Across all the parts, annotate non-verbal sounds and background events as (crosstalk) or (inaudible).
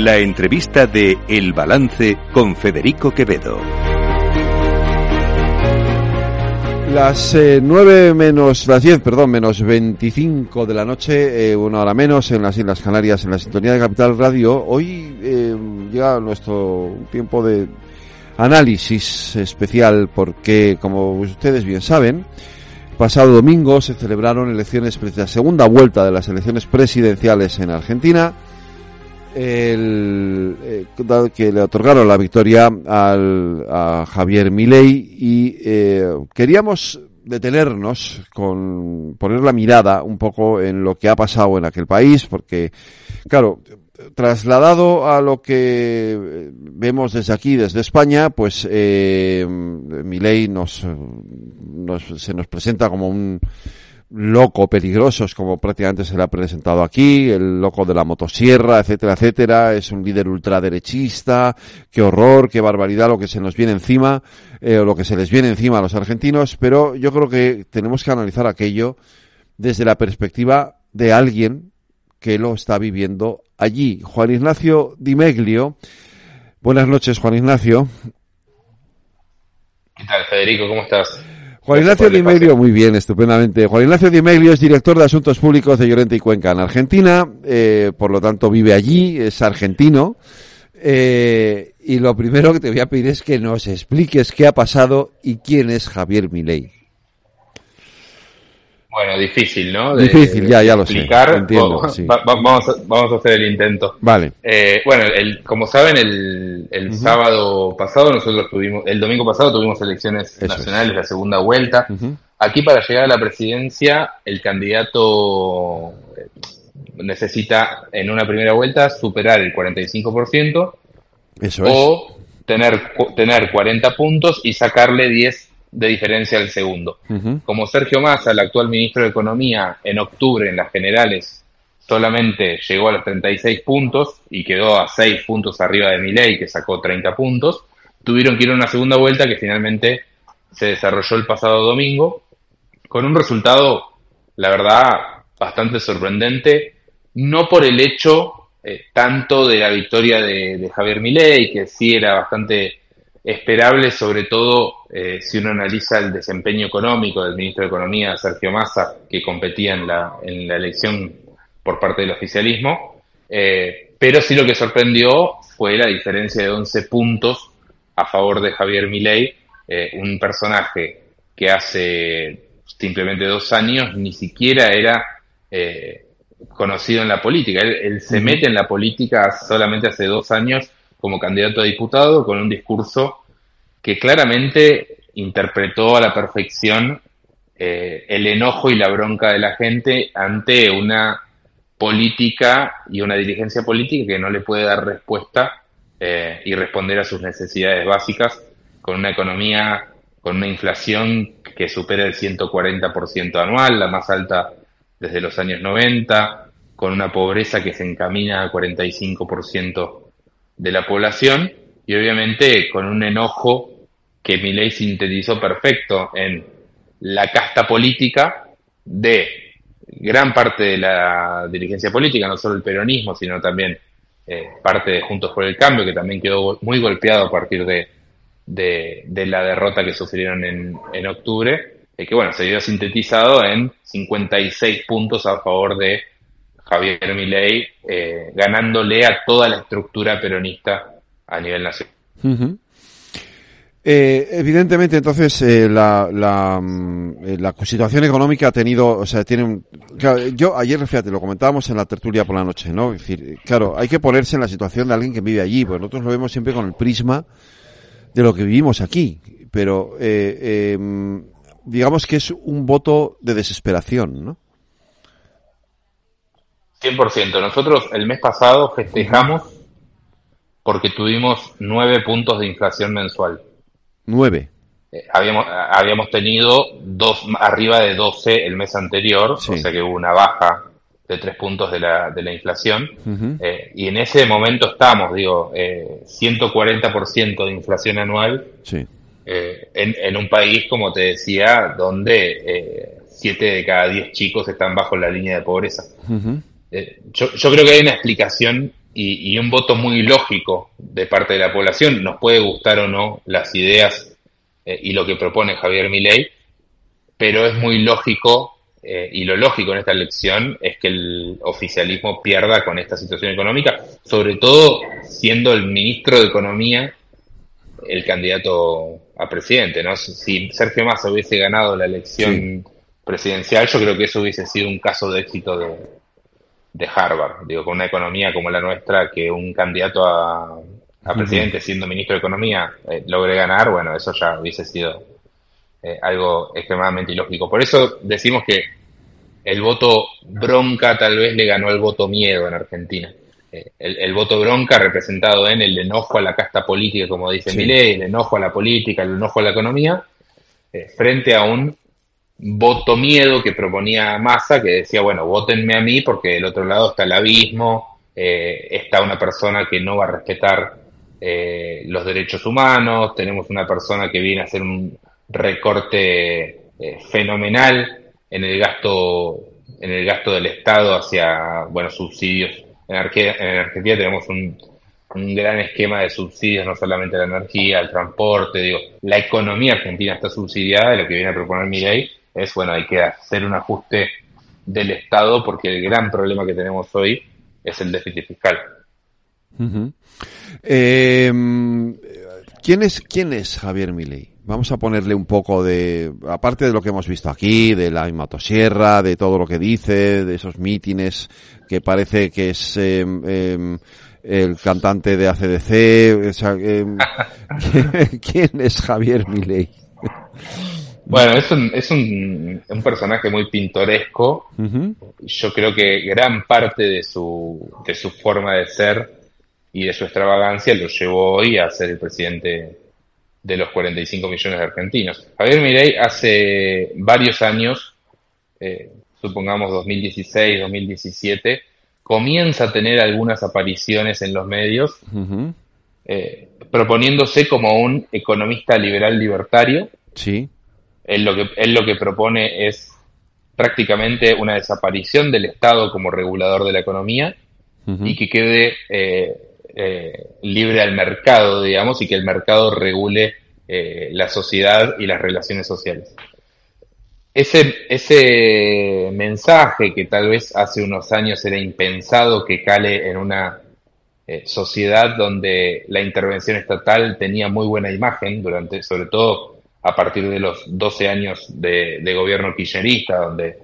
La entrevista de El Balance con Federico Quevedo. Las eh, 9 menos, las 10, perdón, menos 25 de la noche, eh, una hora menos en las Islas Canarias, en la sintonía de Capital Radio. Hoy eh, llega nuestro tiempo de análisis especial porque, como ustedes bien saben, pasado domingo se celebraron elecciones, la segunda vuelta de las elecciones presidenciales en Argentina el, eh, que le otorgaron la victoria al, a Javier Milei y eh, queríamos detenernos con poner la mirada un poco en lo que ha pasado en aquel país porque claro trasladado a lo que vemos desde aquí desde España pues eh, Milei nos, nos se nos presenta como un loco, peligrosos, como prácticamente se le ha presentado aquí, el loco de la motosierra, etcétera, etcétera, es un líder ultraderechista, qué horror, qué barbaridad lo que se nos viene encima, eh, o lo que se les viene encima a los argentinos, pero yo creo que tenemos que analizar aquello desde la perspectiva de alguien que lo está viviendo allí. Juan Ignacio Dimeglio. Buenas noches, Juan Ignacio. ¿Qué tal, Federico? ¿Cómo estás? Juan Ignacio Di Meglio, muy bien, estupendamente. Juan Ignacio Di Meglio es director de Asuntos Públicos de Llorente y Cuenca en Argentina, eh, por lo tanto vive allí, es argentino. Eh, y lo primero que te voy a pedir es que nos expliques qué ha pasado y quién es Javier Milei. Bueno, difícil, ¿no? difícil, ya, ya lo explicar. sé. Entiendo, vamos, a, vamos a hacer el intento. Vale. Eh, bueno, el, como saben, el, el sábado pasado nosotros tuvimos, el domingo pasado tuvimos elecciones nacionales, la segunda vuelta. Aquí para llegar a la presidencia, el candidato eh, necesita en una primera vuelta superar el 45% Eso o tener, tener 40 puntos y sacarle 10 de diferencia al segundo. Como Sergio Massa, el actual ministro de Economía, en octubre en las generales solamente llegó a los 36 puntos y quedó a 6 puntos arriba de Milei, que sacó 30 puntos, tuvieron que ir a una segunda vuelta que finalmente se desarrolló el pasado domingo, con un resultado, la verdad, bastante sorprendente, no por el hecho eh, tanto de la victoria de, de Javier Milei, que sí era bastante esperable, sobre todo eh, si uno analiza el desempeño económico del ministro de Economía, Sergio Massa, que competía en la, en la elección por parte del oficialismo. Eh, pero sí lo que sorprendió fue la diferencia de 11 puntos a favor de Javier Milei, eh, un personaje que hace simplemente dos años ni siquiera era conocido en la política. Él, él se mete en la política solamente hace dos años como candidato a diputado con un discurso que claramente interpretó a la perfección eh, el enojo y la bronca de la gente ante una política y una dirigencia política que no le puede dar respuesta eh, y responder a sus necesidades básicas con una economía, con una inflación que supera el 140% anual, la más alta desde los años 90, con una pobreza que se encamina al 45% de la población y obviamente con un enojo que ley sintetizó perfecto en la casta política de gran parte de la dirigencia política, no solo el peronismo, sino también eh, parte de Juntos por el Cambio, que también quedó muy golpeado a partir de, de, la derrota que sufrieron en, en octubre, y que bueno, se vio sintetizado en 56 puntos a favor de Javier Milei, eh, ganándole a toda la estructura peronista a nivel nacional. Eh, evidentemente, entonces, eh, la, la, mm, la, situación económica ha tenido, o sea, tiene un, claro, yo ayer, fíjate, lo comentábamos en la tertulia por la noche, ¿no? Es decir, claro, hay que ponerse en la situación de alguien que vive allí, pues nosotros lo vemos siempre con el prisma de lo que vivimos aquí, pero eh, em, digamos que es un voto de desesperación, ¿no? 100%. Nosotros el mes pasado festejamos porque tuvimos nueve puntos de inflación mensual. Nueve. Eh, habíamos, habíamos tenido dos, arriba de 12 el mes anterior, o sea que hubo una baja de tres puntos de la, de la inflación. eh, y en ese momento estamos, digo, eh, 140% de inflación anual sí. eh, en, en, un país, como te decía, donde eh, siete de cada diez chicos están bajo la línea de pobreza. Uh -huh. Eh, yo, yo, creo que hay una explicación y, un voto muy lógico de parte de la población. Nos puede gustar o no las ideas eh, y lo que propone Javier Milei, pero es muy lógico eh, y lo lógico en esta elección es que el oficialismo pierda con esta situación económica, sobre todo siendo el ministro de Economía el candidato a presidente. ¿no? Si Sergio Massa hubiese ganado la elección presidencial, yo creo que eso hubiese sido un caso de éxito de, de Harvard. Digo, con una economía como la nuestra, que un candidato a, presidente siendo ministro de Economía eh, logre ganar, bueno, eso ya hubiese sido eh, algo extremadamente ilógico. Por eso decimos que el voto bronca tal vez le ganó el voto miedo en Argentina. Eh, el, voto bronca representado en el enojo a la casta política, como dice sí. el enojo a la política, el enojo a la economía, frente a un voto miedo que proponía Massa, que decía, bueno, votenme a mí porque del otro lado está el abismo, eh, está una persona que no va a respetar eh, los derechos humanos, tenemos una persona que viene a hacer un recorte eh, fenomenal en el gasto en el gasto del Estado hacia bueno subsidios en, Argentina tenemos un, gran esquema de subsidios, no solamente la energía, el transporte, digo, la economía argentina está subsidiada, de lo que viene a proponer mi ley es, bueno, hay que hacer un ajuste del Estado porque el gran problema que tenemos hoy es el déficit fiscal. Eh, ¿quién, es, ¿Quién es Javier Milei? Vamos a ponerle un poco de, aparte de lo que hemos visto aquí, de la motosierra, de todo lo que dice, de esos mítines que parece que es em, em, el cantante de ACDC. Em, (laughs) ¿Quién es Javier Milei? Bueno, es un, es un, un personaje muy pintoresco. Yo creo que gran parte de su, de su forma de ser y de su extravagancia lo llevó hoy a ser el presidente de los 45 millones de argentinos. Javier Mirey hace varios años, eh, supongamos 2016, 2017, comienza a tener algunas apariciones en los medios, eh, proponiéndose como un economista liberal libertario. Sí él lo que, él lo que propone es prácticamente una desaparición del Estado como regulador de la economía y que quede eh, eh, libre al mercado, digamos, y que el mercado regule eh, la sociedad y las relaciones sociales. Ese, ese mensaje que tal vez hace unos años era impensado que cale en una sociedad donde la intervención estatal tenía muy buena imagen durante, sobre todo a partir de los 12 años de, gobierno kirchnerista, donde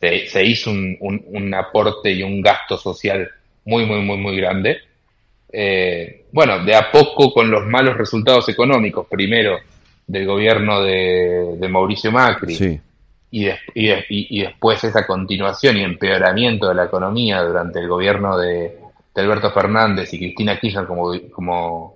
se, hizo un, aporte y un gasto social muy, muy, muy, muy grande. Eh, bueno, de a poco con los malos resultados económicos, primero del gobierno de, Mauricio Macri, y, y, después esa continuación y empeoramiento de la economía durante el gobierno de, Alberto Fernández y Cristina Kirchner como, como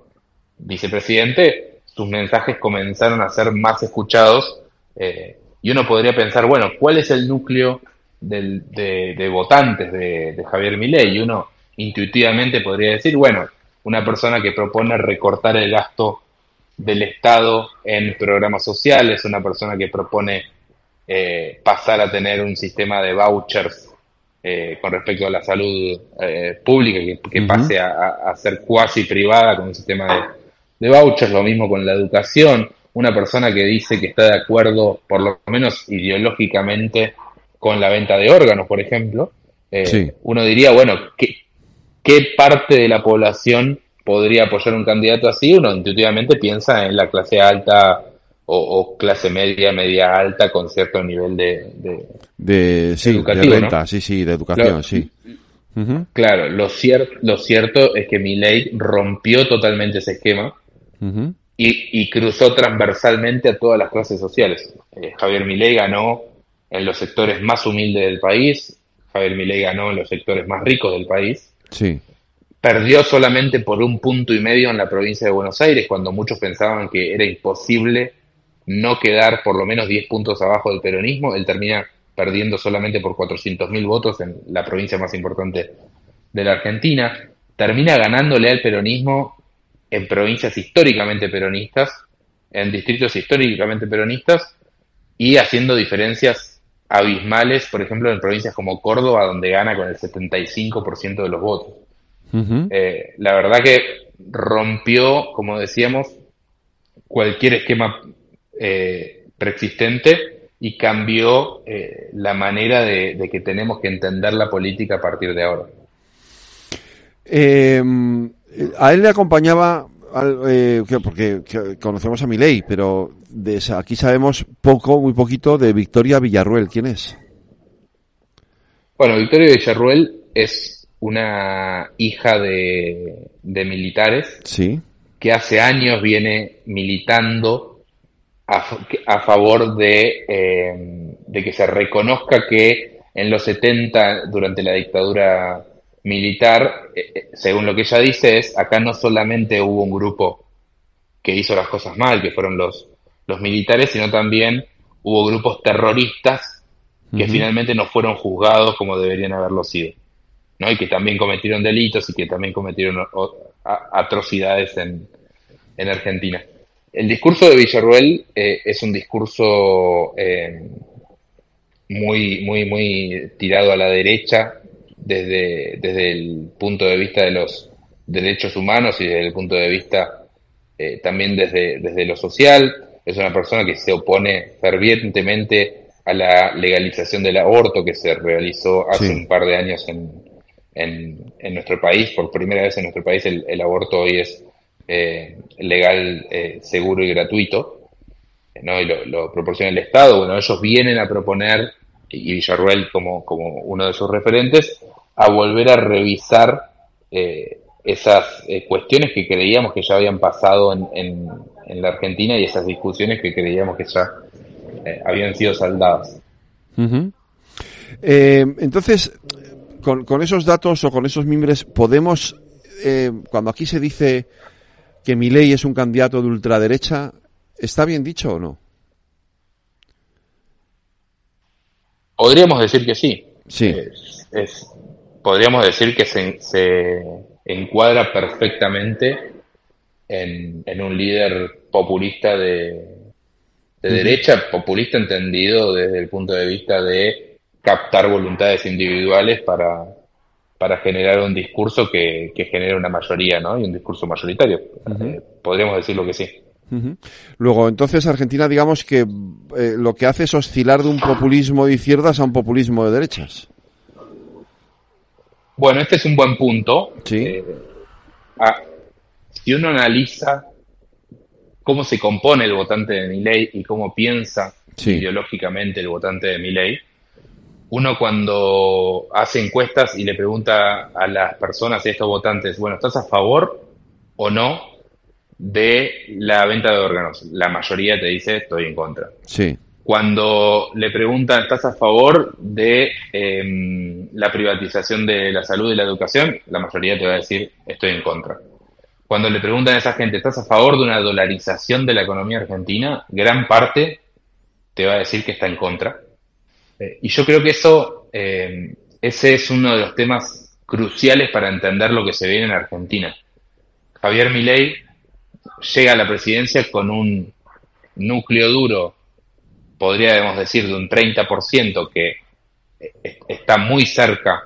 vicepresidente, sus mensajes comenzaron a ser más escuchados eh, y uno podría pensar, bueno, ¿cuál es el núcleo de, votantes de, Javier Milei? Y uno intuitivamente podría decir, bueno, una persona que propone recortar el gasto del Estado en programas sociales, una persona que propone eh, pasar a tener un sistema de vouchers eh, con respecto a la salud pública, que, pase a, a, ser cuasi privada con un sistema de, vouchers, lo mismo con la educación, una persona que dice que está de acuerdo, por lo menos ideológicamente, con la venta de órganos, por ejemplo, eh, uno diría, bueno, ¿qué, ¿qué parte de la población podría apoyar un candidato así? Uno intuitivamente piensa en la clase alta o, clase media, media alta, con cierto nivel de... De, sí, de renta, sí, sí, de educación, sí. Claro, lo, lo cierto es que mi ley rompió totalmente ese esquema y, cruzó transversalmente a todas las clases sociales. Eh, Javier Milei ganó en los sectores más humildes del país, Javier Milei ganó en los sectores más ricos del país. Sí. Perdió solamente por un punto y medio en la provincia de Buenos Aires, cuando muchos pensaban que era imposible no quedar por lo menos 10 puntos abajo del peronismo. Él termina perdiendo solamente por 400.000 votos en la provincia más importante de la Argentina. Termina ganándole al peronismo en provincias históricamente peronistas, en distritos históricamente peronistas y haciendo diferencias abismales, por ejemplo, en provincias como Córdoba, donde gana con el 75% de los votos. Eh, la verdad que rompió, como decíamos, cualquier esquema eh, preexistente y cambió eh, la manera de, que tenemos que entender la política a partir de ahora. A él le acompañaba, porque conocemos a Milei, pero de, aquí sabemos poco, muy poquito de Victoria Villarruel. ¿Quién es? Bueno, Victoria Villarruel es una hija de, militares sí. que hace años viene militando a, favor de, eh, de, que se reconozca que en los 70, durante la dictadura militar, eh, eh, según lo que ella dice, es acá no solamente hubo un grupo que hizo las cosas mal, que fueron los, los militares, sino también hubo grupos terroristas que finalmente no fueron juzgados como deberían haberlo sido. ¿no? Y que también cometieron delitos y que también cometieron atrocidades en, en Argentina. El discurso de Villarruel eh, es un discurso eh, muy, muy, muy tirado a la derecha desde, desde el punto de vista de los derechos humanos y desde el punto de vista eh, también desde, desde lo social. Es una persona que se opone fervientemente a la legalización del aborto que se realizó hace un par de años en, en, nuestro país. Por primera vez en nuestro país el, aborto hoy es eh, legal, eh, seguro y gratuito, ¿no? y lo, proporciona el Estado. Bueno, ellos vienen a proponer, y Villarruel como, como uno de sus referentes, a volver a revisar eh, esas cuestiones que creíamos que ya habían pasado en, en, la Argentina y esas discusiones que creíamos que ya eh, habían sido saldadas. Eh, entonces, con, esos datos o con esos mimbres, podemos, eh, cuando aquí se dice que Milei es un candidato de ultraderecha, ¿está bien dicho o no? Podríamos decir que sí. Sí. podríamos decir que se, encuadra perfectamente en un líder populista de, de derecha populista entendido desde el punto de vista de captar voluntades individuales para, para generar un discurso que, que genere una mayoría, ¿no? Y un discurso mayoritario. Eh, podríamos decirlo que sí. Luego, entonces Argentina, digamos que eh, lo que hace es oscilar de un populismo de izquierdas a un populismo de derechas. Bueno, este es un buen punto. Sí. Eh, ah, si uno analiza cómo se compone el votante de mi ley y cómo piensa ideológicamente el votante de mi ley. Uno cuando hace encuestas y le pregunta a las personas y a estos votantes, bueno, ¿estás a favor o no de la venta de órganos? La mayoría te dice, estoy en contra. Sí. Cuando le preguntan, ¿estás a favor de em, la privatización de la salud y la educación? La mayoría te va a decir, estoy en contra cuando le preguntan a esa gente, ¿estás a favor de una dolarización de la economía argentina? Gran parte te va a decir que está en contra. Eh, y yo creo que eso, eh, ese es uno de los temas cruciales para entender lo que se viene en Argentina. Javier Milei llega a la presidencia con un núcleo duro, podríamos decir, de un 30%, que está muy cerca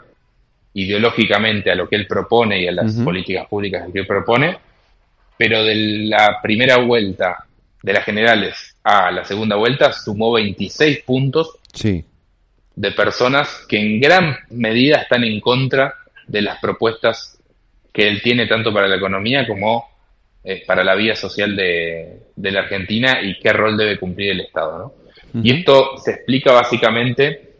ideológicamente a lo que él propone y a las políticas públicas que él propone, pero de la primera vuelta de las generales a la segunda vuelta sumó 26 puntos de personas que en gran medida están en contra de las propuestas que él tiene tanto para la economía como eh, para la vida social de, la Argentina y qué rol debe cumplir el Estado. Y esto se explica básicamente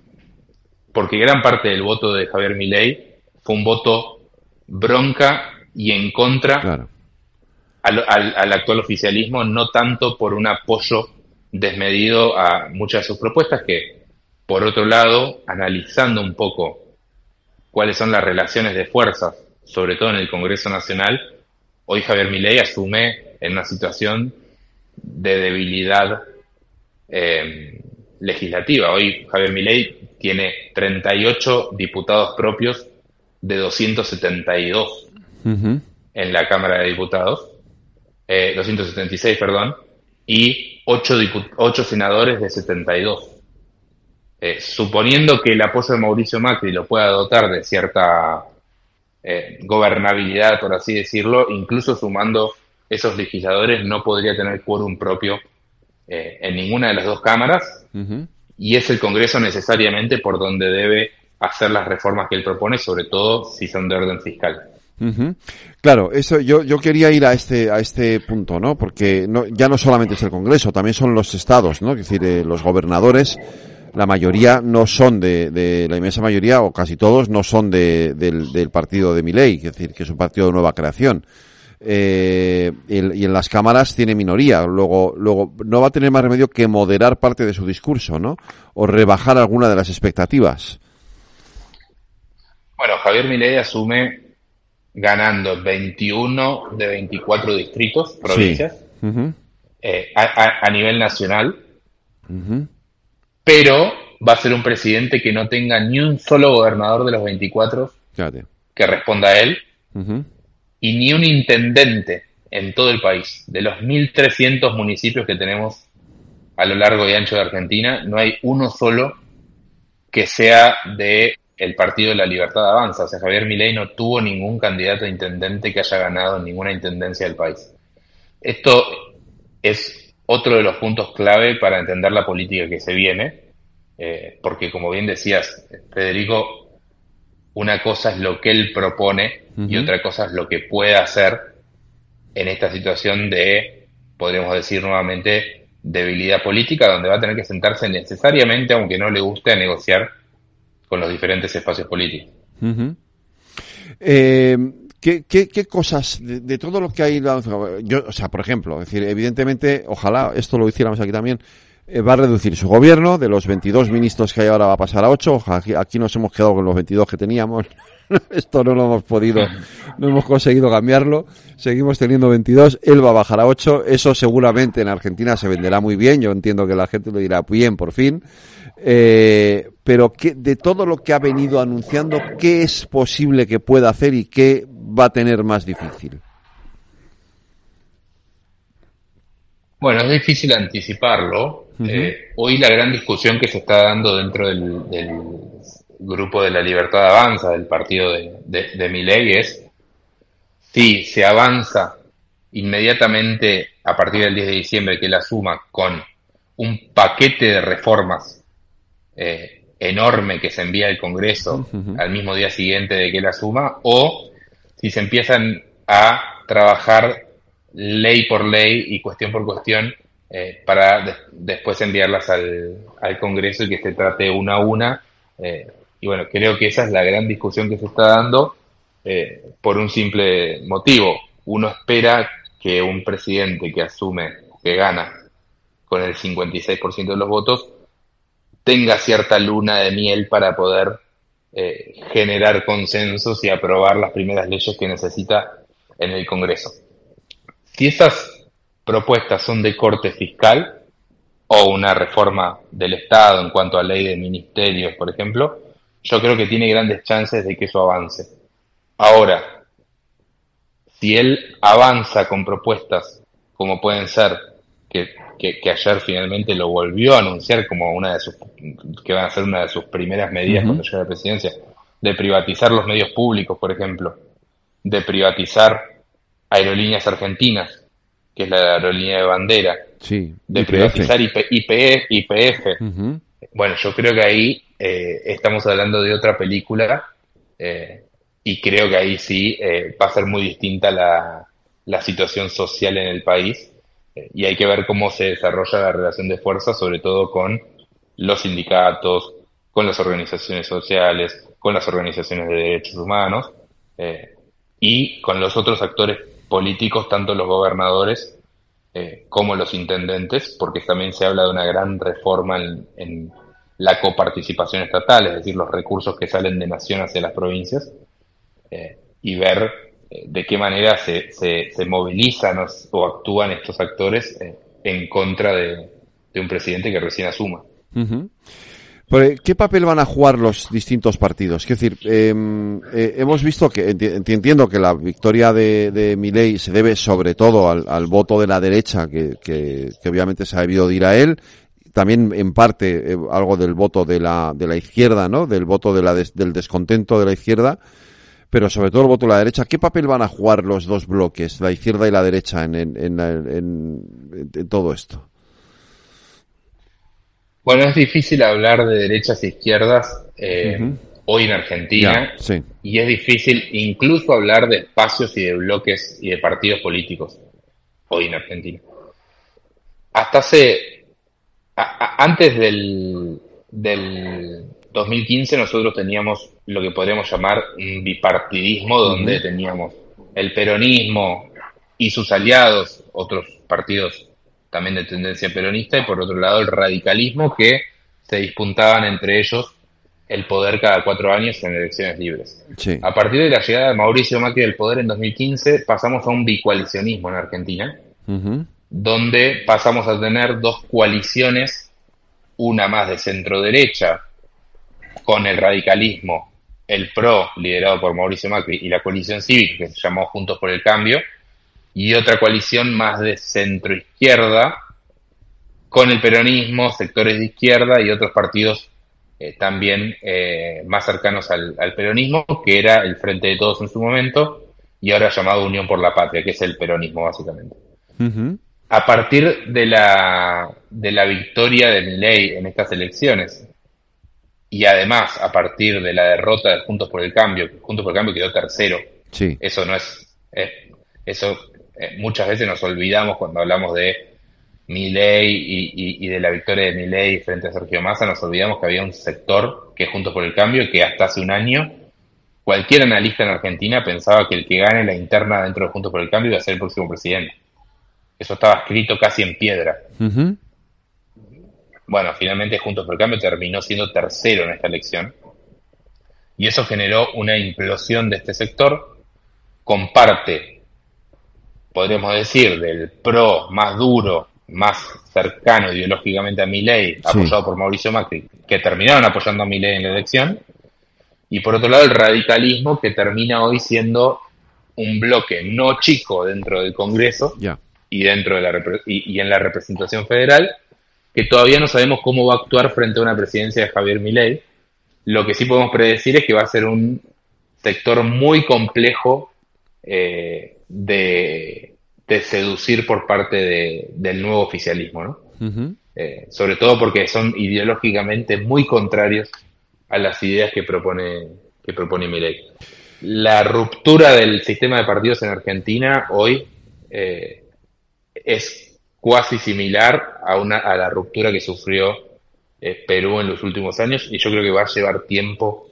porque gran parte del voto de Javier Milei fue un voto bronca y en contra al, actual oficialismo, no tanto por un apoyo desmedido a muchas de sus propuestas, que por otro lado, analizando un poco cuáles son las relaciones de fuerzas, sobre todo en el Congreso Nacional, hoy Javier Milei asume en una situación de debilidad eh, legislativa. Hoy Javier Milei tiene 38 diputados propios de 272 en la Cámara de Diputados, 276, eh, perdón, y 8, 8 senadores de 72. Eh, suponiendo que el apoyo de Mauricio Macri lo pueda dotar de cierta eh, gobernabilidad, por así decirlo, incluso sumando esos legisladores no podría tener quórum propio eh, en ninguna de las dos cámaras y es el Congreso necesariamente por donde debe hacer las reformas que él propone, sobre todo si son de orden fiscal. Claro, eso yo, yo quería ir a este a este punto, ¿no? Porque no, ya no solamente es el Congreso, también son los estados, ¿no? Es decir, eh, los gobernadores, la mayoría no son de, de, la inmensa mayoría o casi todos no son de, del, del partido de Milei, es decir, que es un partido de nueva creación. Eh, y, y, en las cámaras tiene minoría. Luego, luego no va a tener más remedio que moderar parte de su discurso, ¿no? O rebajar alguna de las expectativas. Bueno, Javier Milei asume ganando 21 de 24 distritos, provincias, sí. uh -huh. eh, a, a, a, nivel nacional, uh -huh. Pero va a ser un presidente que no tenga ni un solo gobernador de los 24 Fíjate. que responda a él, uh -huh. y ni un intendente en todo el país. De los 1.300 municipios que tenemos a lo largo y ancho de Argentina, no hay uno solo que sea de el Partido de la Libertad Avanza. O sea, Javier Milei no tuvo ningún candidato a intendente que haya ganado ninguna intendencia del país. Esto es otro de los puntos clave para entender la política que se viene, eh, porque como bien decías, Federico, una cosa es lo que él propone uh -huh. y otra cosa es lo que puede hacer en esta situación de, podríamos decir nuevamente, debilidad política, donde va a tener que sentarse necesariamente, aunque no le guste, a negociar con los diferentes espacios políticos. Uh -huh. eh, ¿qué, qué, qué, cosas de, de, todo lo que hay? Yo, o sea, por ejemplo, es decir, evidentemente, ojalá esto lo hiciéramos aquí también, eh, va a reducir su gobierno, de los 22 ministros que hay ahora va a pasar a 8, aquí, aquí nos hemos quedado con los 22 que teníamos, (laughs) esto no lo hemos podido, no hemos conseguido cambiarlo, seguimos teniendo 22, él va a bajar a 8, eso seguramente en Argentina se venderá muy bien, yo entiendo que la gente lo dirá bien por fin, eh, pero que, de todo lo que ha venido anunciando, ¿qué es posible que pueda hacer y qué va a tener más difícil? Bueno, es difícil anticiparlo. Uh -huh. eh, hoy la gran discusión que se está dando dentro del, del grupo de la Libertad Avanza, del partido de, de, de Miley, es si se avanza inmediatamente a partir del 10 de diciembre que la suma con un paquete de reformas eh, enorme que se envía al Congreso uh -huh. al mismo día siguiente de que la suma, o si se empiezan a trabajar ley por ley y cuestión por cuestión eh, para de después enviarlas al, al, Congreso y que se trate una a una. Eh, y bueno, creo que esa es la gran discusión que se está dando eh, por un simple motivo. Uno espera que un presidente que asume, que gana con el 56% de los votos, tenga cierta luna de miel para poder eh, generar consensos y aprobar las primeras leyes que necesita en el Congreso. Si esas propuestas son de corte fiscal o una reforma del Estado en cuanto a ley de ministerios, por ejemplo, yo creo que tiene grandes chances de que eso avance. Ahora, si él avanza con propuestas como pueden ser que que, que, ayer finalmente lo volvió a anunciar como una de sus, que van a ser una de sus primeras medidas uh -huh. cuando llegue a la presidencia, de privatizar los medios públicos, por ejemplo, de privatizar aerolíneas argentinas, que es la aerolínea de bandera, sí, de IPF. privatizar IP, IP, IPF. Uh -huh. Bueno, yo creo que ahí eh, estamos hablando de otra película eh, y creo que ahí sí eh, va a ser muy distinta la, la situación social en el país y hay que ver cómo se desarrolla la relación de fuerza, sobre todo con los sindicatos, con las organizaciones sociales, con las organizaciones de derechos humanos eh, y con los otros actores políticos, tanto los gobernadores eh, como los intendentes, porque también se habla de una gran reforma en, la coparticipación estatal, es decir, los recursos que salen de nación hacia las provincias, eh, y ver de qué manera se, se, se movilizan o, actúan estos actores eh, en contra de, de, un presidente que recién asuma. -huh. ¿Qué papel van a jugar los distintos partidos? Es decir, eh, eh, hemos visto que entiendo que la victoria de, de Milei se debe sobre todo al, voto de la derecha, que, que, obviamente se ha debido de ir a él, también en parte eh, algo del voto de la, de la izquierda, ¿no? Del voto de la des, del descontento de la izquierda pero sobre todo el voto de la derecha. ¿Qué papel van a jugar los dos bloques, la izquierda y la derecha, en, en, en, todo esto? Bueno, es difícil hablar de derechas e izquierdas eh, hoy en Argentina y es difícil incluso hablar de espacios y de bloques y de partidos políticos hoy en Argentina. Hasta hace, antes del, del 2015 nosotros teníamos lo que podríamos llamar un bipartidismo donde teníamos el peronismo y sus aliados, otros partidos también de tendencia peronista, y por otro lado el radicalismo que se disputaban entre ellos el poder cada cuatro años en elecciones libres. A partir de la llegada de Mauricio Macri del poder en 2015 pasamos a un bicoalicionismo en Argentina, donde pasamos a tener dos coaliciones, una más de centro derecha, con el radicalismo, el PRO, liderado por Mauricio Macri, y la coalición cívica, que se llamó Juntos por el Cambio, y otra coalición más de centro izquierda, con el peronismo, sectores de izquierda y otros partidos eh, también eh, más cercanos al, peronismo, que era el Frente de Todos en su momento, y ahora llamado Unión por la Patria, que es el peronismo básicamente. A partir de la, de la victoria de Milei en estas elecciones, y además a partir de la derrota de Juntos por el Cambio, Juntos por el Cambio quedó tercero. Sí. Eso no es, eso eh, muchas veces nos olvidamos cuando hablamos de Milei y, y, de la victoria de Milei frente a Sergio Massa, nos olvidamos que había un sector que Juntos por el Cambio que hasta hace un año cualquier analista en Argentina pensaba que el que gane la interna dentro de Juntos por el Cambio iba a ser el próximo presidente. Eso estaba escrito casi en piedra. Bueno, finalmente Juntos por el Cambio terminó siendo tercero en esta elección. Y eso generó una implosión de este sector con parte, podríamos decir, del PRO más duro, más cercano ideológicamente a Milei, apoyado por Mauricio Macri, que terminaron apoyando a Milei en la elección, y por otro lado el radicalismo que termina hoy siendo un bloque no chico dentro del Congreso y dentro de la y en la representación federal que todavía no sabemos cómo va a actuar frente a una presidencia de Javier Milei. Lo que sí podemos predecir es que va a ser un sector muy complejo eh, de, seducir por parte del nuevo oficialismo, ¿no? Eh, sobre todo porque son ideológicamente muy contrarios a las ideas que propone que propone Milei. La ruptura del sistema de partidos en Argentina hoy eh, es cuasi similar a, una, a la ruptura que sufrió eh, Perú en los últimos años y yo creo que va a llevar tiempo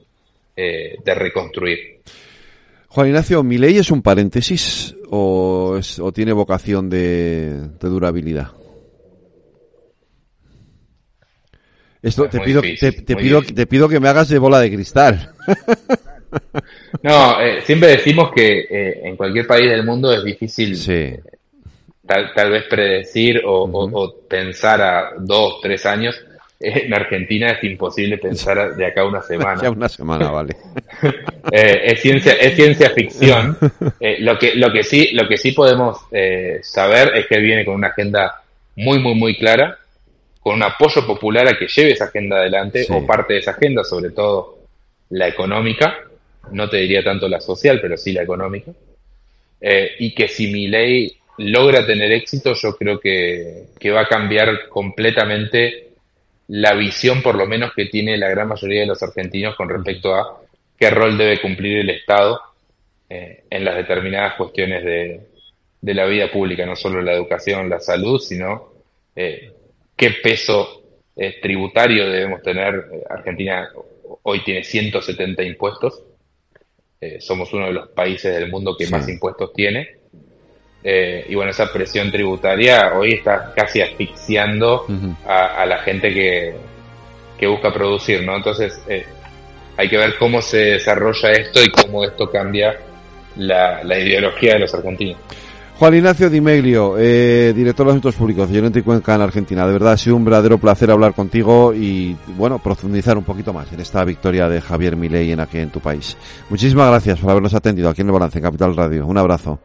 eh, de reconstruir. Juan Ignacio, ¿mi ley es un paréntesis o, o tiene vocación de, durabilidad? Esto te pido, te, pido, te pido que me hagas de bola de cristal. No, eh, siempre decimos que en cualquier país del mundo es difícil sí tal, vez predecir o, pensar a dos, tres años. En Argentina es imposible pensar de acá a una (laughs) semana. Ya una semana, vale. (laughs) Eh, es ciencia, es ciencia ficción. Eh, lo que, lo que sí, lo que sí podemos eh, saber es que viene con una agenda muy, muy, muy clara, con un apoyo popular a que lleve esa agenda adelante, o parte de esa agenda, sobre todo la económica, no te diría tanto la social, pero sí la económica, y que si mi ley logra tener éxito, yo creo que, va a cambiar completamente la visión, por lo menos, que tiene la gran mayoría de los argentinos con respecto a qué rol debe cumplir el Estado eh, en las determinadas cuestiones de, la vida pública, no solo la educación, la salud, sino eh, qué peso eh, tributario debemos tener. Argentina hoy tiene 170 impuestos, somos uno de los países del mundo que más impuestos tiene eh, y bueno, esa presión tributaria hoy está casi asfixiando a, la gente que, que, busca producir, ¿no? Entonces, eh, hay que ver cómo se desarrolla esto y cómo esto cambia la, ideología de los argentinos. Juan Ignacio Di Meglio, eh, director de Asuntos Públicos de y Cuenca en Argentina. De verdad ha sido un verdadero placer hablar contigo y, bueno, profundizar un poquito más en esta victoria de Javier Milei en aquí en tu país. Muchísimas gracias por habernos atendido aquí en el Balance, en Capital Radio. Un abrazo.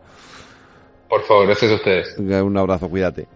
Por favor, gracias a ustedes. Un abrazo, cuídate.